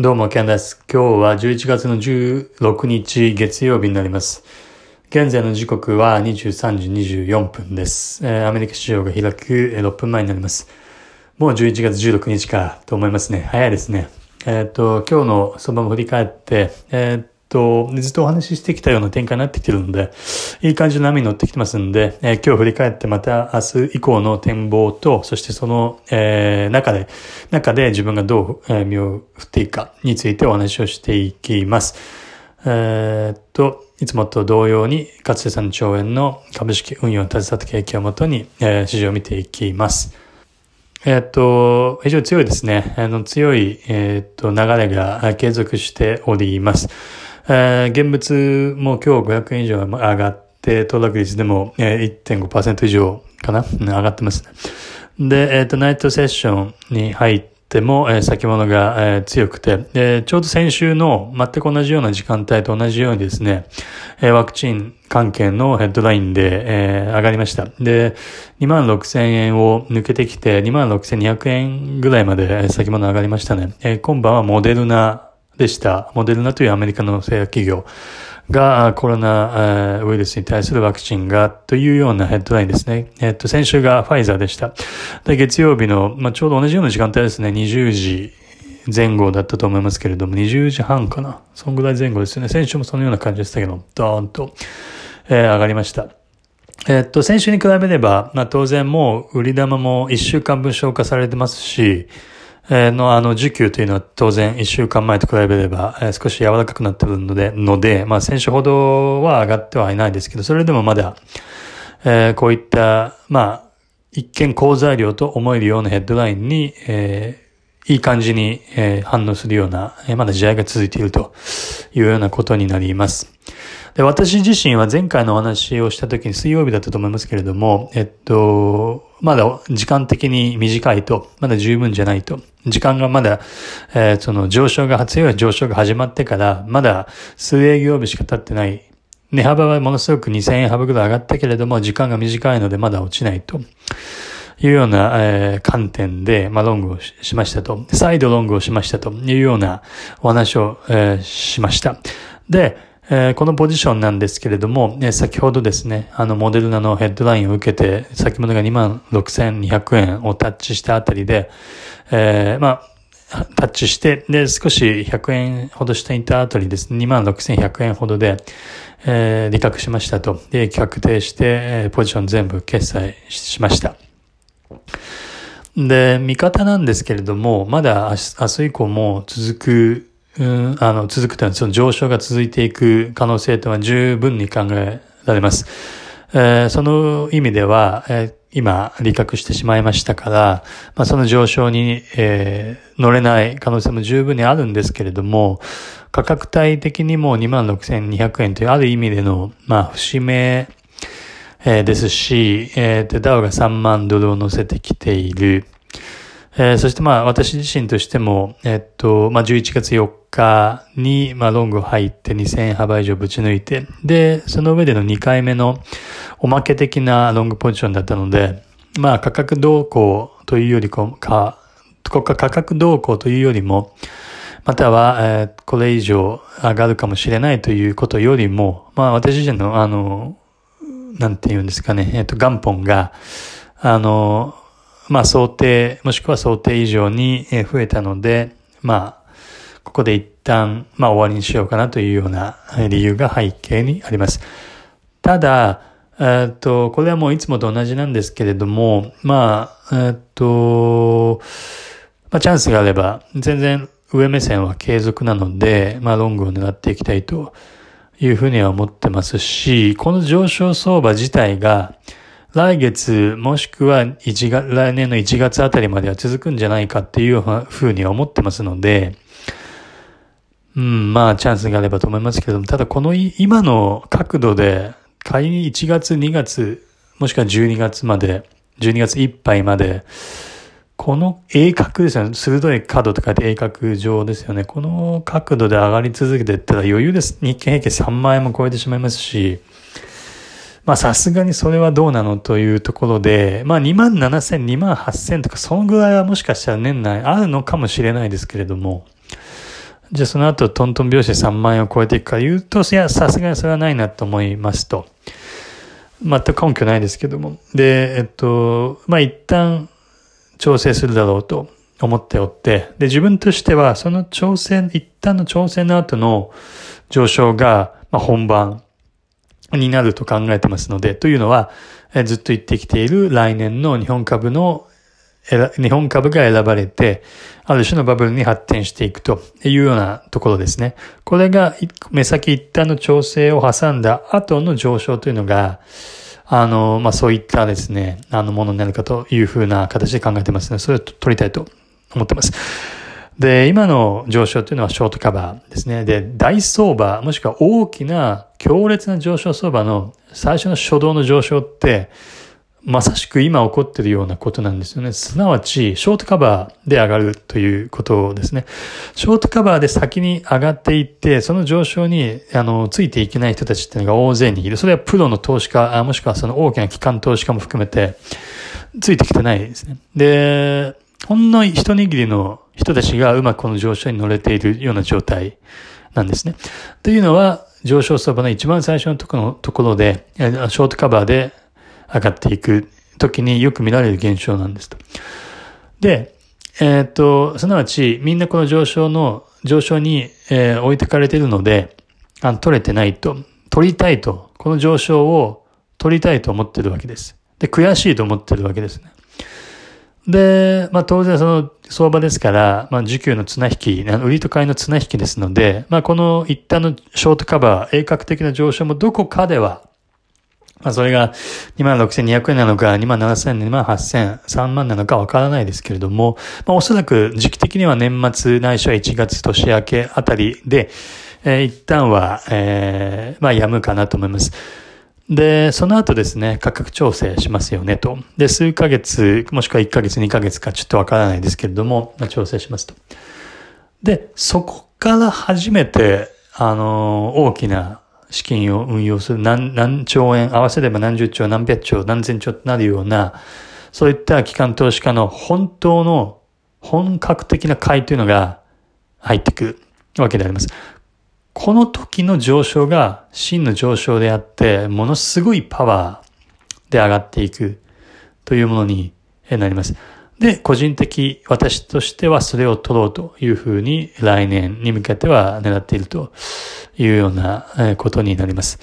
どうも、ケンです。今日は11月の16日月曜日になります。現在の時刻は23時24分です。えー、アメリカ市場が開く6分前になります。もう11月16日かと思いますね。早いですね。えっ、ー、と、今日の相場も振り返って、え、ー、と、ずっとお話ししてきたような展開になってきてるので、いい感じの波に乗ってきてますんで、えー、今日振り返ってまた明日以降の展望と、そしてその、えー、中で、中で自分がどう、えー、身を振っていくかについてお話をしていきます。えー、っと、いつもと同様に、かつて3兆円の株式運用を携わった経験をもとに、えー、市場を見ていきます。えっ、と、非常に強いですね。あの、強い、えっ、と、流れが継続しております。えー、現物も今日500円以上上がって、騰落率でも、えー、1.5%以上かな、上がってますね。で、えっ、ー、と、ナイトセッションに入っても、えー、先物が、えー、強くて、で、ちょうど先週の全く同じような時間帯と同じようにですね、えー、ワクチン関係のヘッドラインで、えー、上がりました。で、2万6千円を抜けてきて、2万6千200円ぐらいまで先物上がりましたね。えー、今晩はモデルナでした。モデルナというアメリカの製薬企業がコロナウイルスに対するワクチンがというようなヘッドラインですね。えっと、先週がファイザーでした。で、月曜日の、まあ、ちょうど同じような時間帯ですね、20時前後だったと思いますけれども、20時半かな。そんぐらい前後ですよね。先週もそのような感じでしたけど、ドーンと、えー、上がりました。えっと、先週に比べれば、まあ、当然もう売り玉も1週間分消化されてますし、のあの需給というのは当然1週間前と比べれば、少し柔らかくなってるので、ので、まあ先週ほどは上がってはいないですけど、それでもまだ、えー、こういった、まあ、一見好材料と思えるようなヘッドラインに、えー、いい感じに、えー、反応するような、え、まだ試合が続いているというようなことになります。で私自身は前回のお話をした時に水曜日だったと思いますけれども、えっと、まだ時間的に短いと、まだ十分じゃないと。時間がまだ、えー、その上昇が、強い上昇が始まってから、まだ数営業日しか経ってない。値幅はものすごく2000円幅ぐらい上がったけれども、時間が短いのでまだ落ちないと。いうような、えー、観点で、まあ、ロングをしましたと。再度ロングをしましたというようなお話を、えー、しました。で、えー、このポジションなんですけれども、えー、先ほどですね、あの、モデルナのヘッドラインを受けて、先物が26,200円をタッチしたあたりで、えー、まあ、タッチして、で、少し100円ほど下にいたあたりですね、26,100円ほどで、えー、利確しましたと。で、確定して、えー、ポジション全部決済しました。で、見方なんですけれども、まだ明日以降も続くあの、続くというのは、その上昇が続いていく可能性というのは十分に考えられます。えー、その意味では、えー、今、利確してしまいましたから、まあ、その上昇に、えー、乗れない可能性も十分にあるんですけれども、価格帯的にも26,200円というある意味での、まあ、節目、えー、ですし、えー、ダウが3万ドルを乗せてきている。えー、そしてまあ私自身としても、えっと、まあ11月4日に、まあロング入って2000円幅以上ぶち抜いて、で、その上での2回目のおまけ的なロングポジションだったので、まあ価格動向というよりか、価格動向というよりも、または、えー、これ以上上がるかもしれないということよりも、まあ私自身のあの、なんて言うんですかね、えっ、と元本が、あの、まあ想定、もしくは想定以上に増えたので、まあ、ここで一旦、まあ終わりにしようかなというような理由が背景にあります。ただ、えっと、これはもういつもと同じなんですけれども、まあ、えっと、まあチャンスがあれば、全然上目線は継続なので、まあロングを狙っていきたいというふうには思ってますし、この上昇相場自体が、来月もしくは1月、来年の1月あたりまでは続くんじゃないかっていうふうには思ってますので、うん、まあチャンスがあればと思いますけども、ただこの今の角度で、仮に1月、2月、もしくは12月まで、12月いっぱいまで、この鋭角ですよね。鋭い角と書いて鋭角上ですよね。この角度で上がり続けていったら余裕です。日経平均3万円も超えてしまいますし、まあさすがにそれはどうなのというところで、まあ2万7千、2万8千とかそのぐらいはもしかしたら年内あるのかもしれないですけれども、じゃあその後トントン拍子で3万円を超えていくか言うと、いや、さすがにそれはないなと思いますと。全く根拠ないですけども。で、えっと、まあ、一旦調整するだろうと思っておって、で、自分としてはその調整、一旦の調整の後の上昇が、まあ、本番になると考えてますので、というのは、えずっと言ってきている来年の日本株の日本株が選ばれて、ある種のバブルに発展していくというようなところですね。これが目先一旦の調整を挟んだ後の上昇というのが、あの、まあ、そういったですね、あのものになるかというふうな形で考えてますので、それを取りたいと思ってます。で、今の上昇というのはショートカバーですね。で、大相場、もしくは大きな強烈な上昇相場の最初の初動の上昇って、まさしく今起こっているようなことなんですよね。すなわち、ショートカバーで上がるということですね。ショートカバーで先に上がっていって、その上昇に、あの、ついていけない人たちっていうのが大勢にいる。それはプロの投資家、もしくはその大きな機関投資家も含めて、ついてきてないですね。で、ほんの一握りの人たちがうまくこの上昇に乗れているような状態なんですね。というのは、上昇相場の一番最初のところで、ショートカバーで上がっていく時によく見られる現象なんですと。で、えっ、と、すなわちみんなこの上昇の、上昇に、えー、置いてかれているので、あ、取れてないと、取りたいと、この上昇を取りたいと思ってるわけです。で、悔しいと思ってるわけですね。で、まあ当然その相場ですから、まあ需給の綱引き、売りと買いの綱引きですので、まあこの一旦のショートカバー、鋭角的な上昇もどこかではまあ、それが26,200円なのか、27,000円、28,000、3万なのかわからないですけれども、まあ、おそらく時期的には年末ないしは1月年明けあたりで、えー、一旦は、えー、まあ、やむかなと思います。で、その後ですね、価格調整しますよねと。で、数ヶ月、もしくは1ヶ月、2ヶ月かちょっとわからないですけれども、まあ、調整しますと。で、そこから初めて、あの、大きな資金を運用する何何兆円、合わせれば何十兆、何百兆、何千兆となるような、そういった機関投資家の本当の本格的な買いというのが入ってくるわけであります。この時の上昇が真の上昇であって、ものすごいパワーで上がっていくというものになります。で、個人的、私としてはそれを取ろうというふうに来年に向けては狙っているというようなことになります。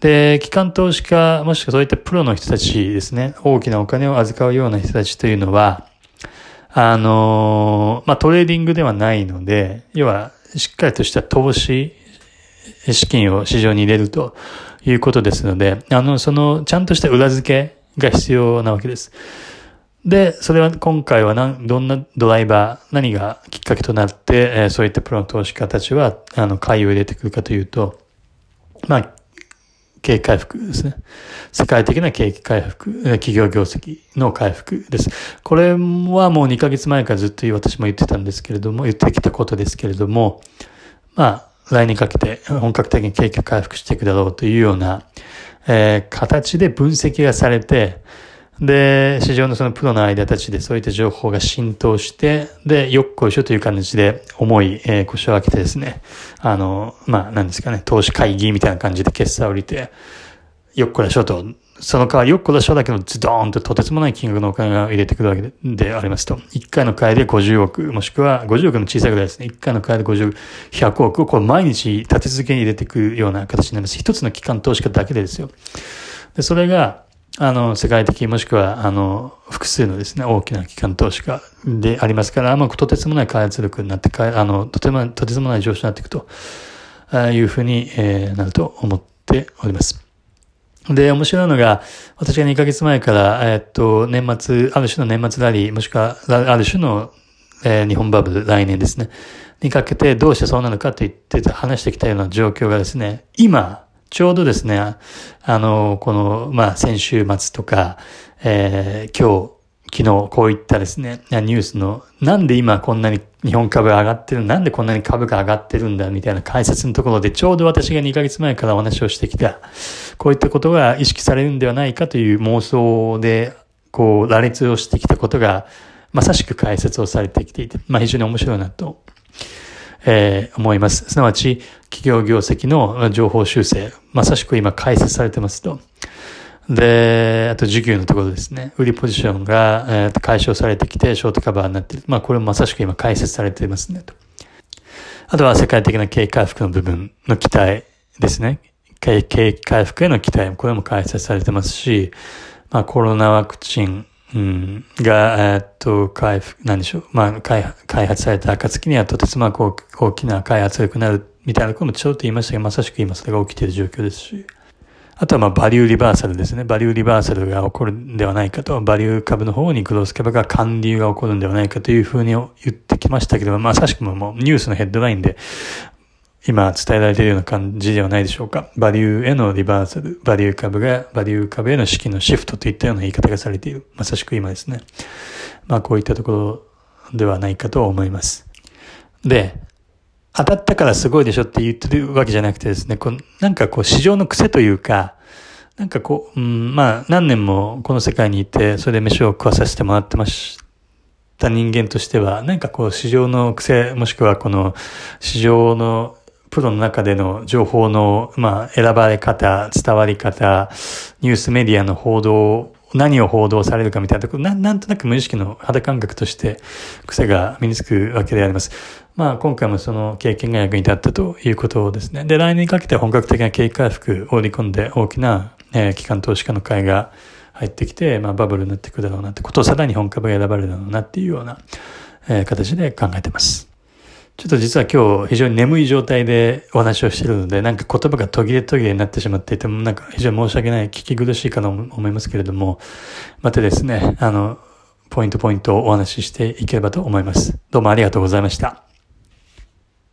で、機関投資家、もしくはそういったプロの人たちですね、大きなお金を預かるような人たちというのは、あの、まあ、トレーディングではないので、要は、しっかりとした投資、資金を市場に入れるということですので、あの、その、ちゃんとした裏付けが必要なわけです。で、それは今回は何、どんなドライバー、何がきっかけとなって、えー、そういったプロの投資家たちは、あの、買いを入れてくるかというと、まあ、景気回復ですね。世界的な景気回復、企業業績の回復です。これはもう2ヶ月前からずっと私も言ってたんですけれども、言ってきたことですけれども、まあ、来年かけて本格的に景気回復していくだろうというような、えー、形で分析がされて、で、市場のそのプロの間たちでそういった情報が浸透して、で、よっこいしょという感じで重い、えー、腰を開けてですね、あの、まあ、なんですかね、投資会議みたいな感じで決済を降りて、よっこらしょと、その代わりよっこらしょだけどズドーンととてつもない金額のお金が入れてくるわけででありますと。1回の買いで50億、もしくは50億の小さいぐらいですね。1回の買いで50億、100億をこれ毎日立て続けに入れていくような形になります。一つの機関投資家だけでですよ。で、それが、あの、世界的もしくは、あの、複数のですね、大きな機関投資家でありますから、まあ、とてつもない開発力になって、あの、とても、とてつもない上昇になっていくとああいうふうに、えー、なると思っております。で、面白いのが、私が2ヶ月前から、えー、っと、年末、ある種の年末ラリー、もしくは、ある種の、えー、日本バブル、来年ですね、にかけてどうしてそうなのかと言って話してきたような状況がですね、今、ちょうどですね、あの、この、まあ、先週末とか、えー、今日、昨日、こういったですね、ニュースの、なんで今こんなに日本株上がってる、なんでこんなに株が上がってるんだ、みたいな解説のところで、ちょうど私が2ヶ月前からお話をしてきた、こういったことが意識されるんではないかという妄想で、こう、羅列をしてきたことが、まさしく解説をされてきていて、まあ非常に面白いなとえー、思います。すなわち、企業業績の情報修正、まさしく今解説されてますと。で、あと需給のところですね。売りポジションが、えー、解消されてきて、ショートカバーになっている。まあ、これもまさしく今解説されていますね、と。あとは世界的な経営回復の部分の期待ですね。経営回復への期待、これも解説されてますし、まあ、コロナワクチン、うん、が、えっと、回復、なんでしょう。まあ、開発された暁にはとてつもなく大きな開発力になるみたいなこともちょっと言いましたが、まさしく今それが起きている状況ですし。あとはまあバリューリバーサルですね。バリューリバーサルが起こるんではないかと、バリュー株の方にグロース株が還流が起こるんではないかというふうに言ってきましたけど、まさしくももうニュースのヘッドラインで今伝えられているような感じではないでしょうか。バリューへのリバーサル、バリュー株が、バリュー株への資金のシフトといったような言い方がされている。まさしく今ですね。まあこういったところではないかと思います。で、当たったからすごいでしょって言ってるわけじゃなくてですね、こうなんかこう市場の癖というか、なんかこう、うん、まあ何年もこの世界にいて、それで飯を食わさせてもらってました人間としては、なんかこう市場の癖、もしくはこの市場のプロの中での情報の、まあ、選ばれ方、伝わり方、ニュースメディアの報道、何を報道されるかみたいなところ、なんとなく無意識の肌感覚として癖が身につくわけであります。まあ今回もその経験が役に立ったということですね。で、来年にかけて本格的な景気回復を織り込んで大きな、えー、機関投資家の会が入ってきて、まあバブルになっていくだろうなってことをさらに本株が選ばれるだろうなっていうような、えー、形で考えてます。ちょっと実は今日非常に眠い状態でお話をしているので、なんか言葉が途切れ途切れになってしまっていても、なんか非常に申し訳ない、聞き苦しいかと思いますけれども、またですね、あの、ポイントポイントをお話ししていければと思います。どうもありがとうございました。